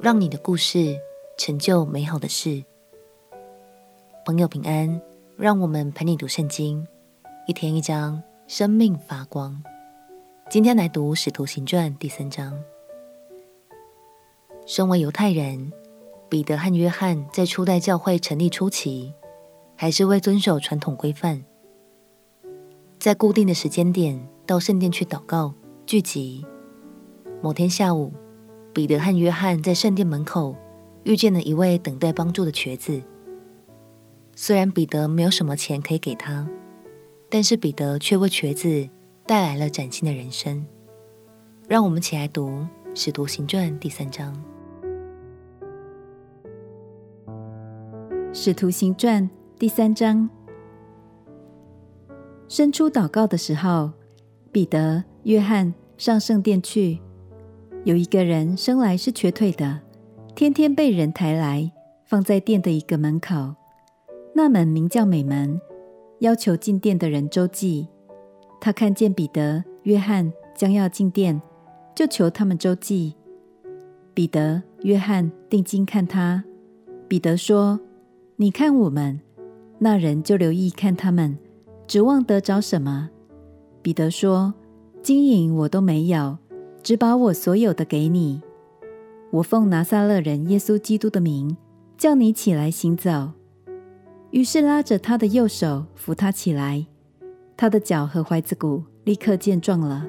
让你的故事成就美好的事。朋友平安，让我们陪你读圣经，一天一章，生命发光。今天来读《使徒行传》第三章。身为犹太人，彼得和约翰在初代教会成立初期，还是为遵守传统规范，在固定的时间点到圣殿去祷告聚集。某天下午，彼得和约翰在圣殿门口遇见了一位等待帮助的瘸子。虽然彼得没有什么钱可以给他，但是彼得却为瘸子带来了崭新的人生。让我们起来读《使徒行传》第三章。《使徒行传》第三章，伸出祷告的时候，彼得、约翰上圣殿去。有一个人生来是瘸腿的，天天被人抬来，放在店的一个门口。那门名叫美门，要求进店的人周济。他看见彼得、约翰将要进店，就求他们周济。彼得、约翰定睛看他。彼得说：“你看我们。”那人就留意看他们，指望得着什么？彼得说：“金银我都没有。”只把我所有的给你。我奉拿撒勒人耶稣基督的名，叫你起来行走。于是拉着他的右手扶他起来，他的脚和踝子骨立刻健壮了，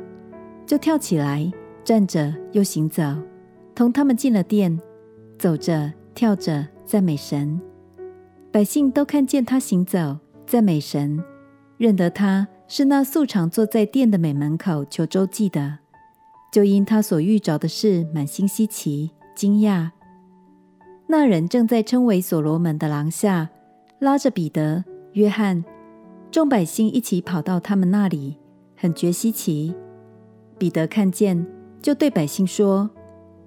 就跳起来站着又行走，同他们进了殿，走着跳着赞美神。百姓都看见他行走赞美神，认得他是那素常坐在殿的美门口求周济的。就因他所遇着的事，满心稀奇惊讶。那人正在称为所罗门的廊下，拉着彼得、约翰，众百姓一起跑到他们那里，很觉稀奇。彼得看见，就对百姓说：“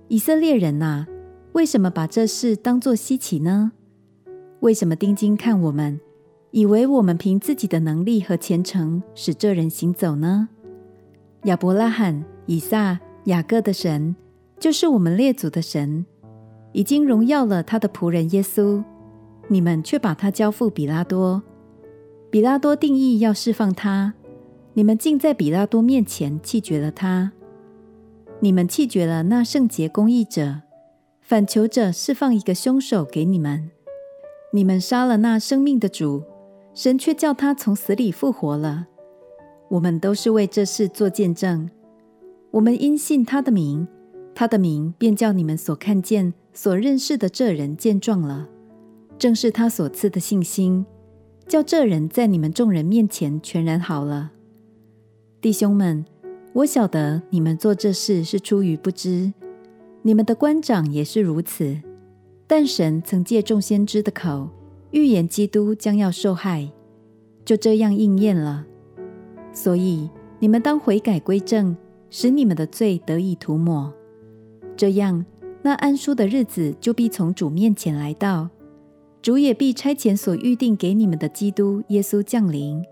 以色列人哪，为什么把这事当作稀奇呢？为什么定睛看我们，以为我们凭自己的能力和虔诚使这人行走呢？亚伯拉罕。”以撒、雅各的神，就是我们列祖的神，已经荣耀了他的仆人耶稣。你们却把他交付彼拉多，彼拉多定义要释放他，你们竟在彼拉多面前弃绝了他。你们弃绝了那圣洁公义者，反求着释放一个凶手给你们。你们杀了那生命的主，神却叫他从死里复活了。我们都是为这事做见证。我们因信他的名，他的名便叫你们所看见、所认识的这人见状了。正是他所赐的信心，叫这人在你们众人面前全然好了。弟兄们，我晓得你们做这事是出于不知，你们的官长也是如此。但神曾借众先知的口预言基督将要受害，就这样应验了。所以你们当悔改归正。使你们的罪得以涂抹，这样那安舒的日子就必从主面前来到，主也必差遣所预定给你们的基督耶稣降临，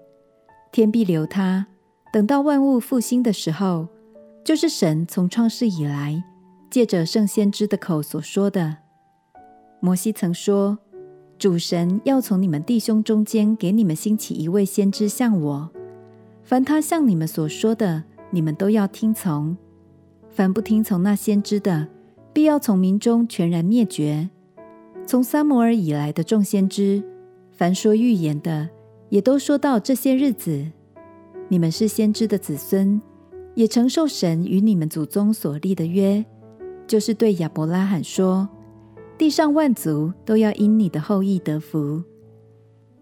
天必留他，等到万物复兴的时候，就是神从创世以来借着圣先知的口所说的。摩西曾说，主神要从你们弟兄中间给你们兴起一位先知像我，凡他向你们所说的。你们都要听从，凡不听从那先知的，必要从民中全然灭绝。从撒摩尔以来的众先知，凡说预言的，也都说到这些日子。你们是先知的子孙，也承受神与你们祖宗所立的约，就是对亚伯拉罕说：地上万族都要因你的后裔得福。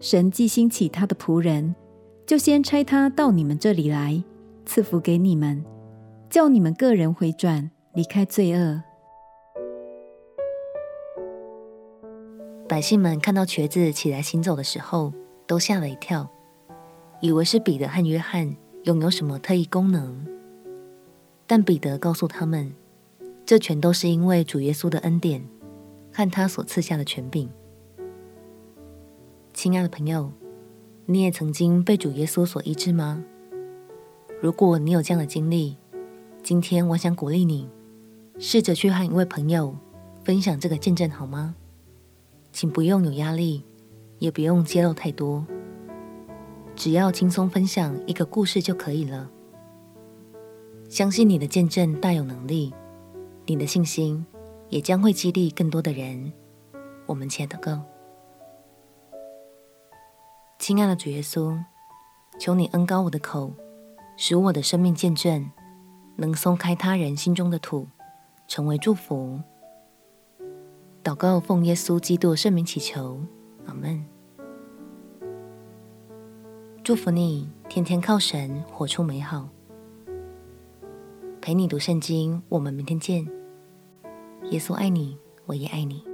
神既兴起他的仆人，就先差他到你们这里来。赐福给你们，叫你们个人回转，离开罪恶。百姓们看到瘸子起来行走的时候，都吓了一跳，以为是彼得和约翰拥有什么特异功能。但彼得告诉他们，这全都是因为主耶稣的恩典和他所赐下的权柄。亲爱的朋友，你也曾经被主耶稣所医治吗？如果你有这样的经历，今天我想鼓励你，试着去和一位朋友分享这个见证好吗？请不用有压力，也不用揭露太多，只要轻松分享一个故事就可以了。相信你的见证大有能力，你的信心也将会激励更多的人。我们且祷告。亲爱的主耶稣，求你恩高我的口，使我的生命见证能松开他人心中的土，成为祝福。祷告奉耶稣基督圣名祈求，阿门。祝福你，天天靠神活出美好。陪你读圣经，我们明天见。耶稣爱你，我也爱你。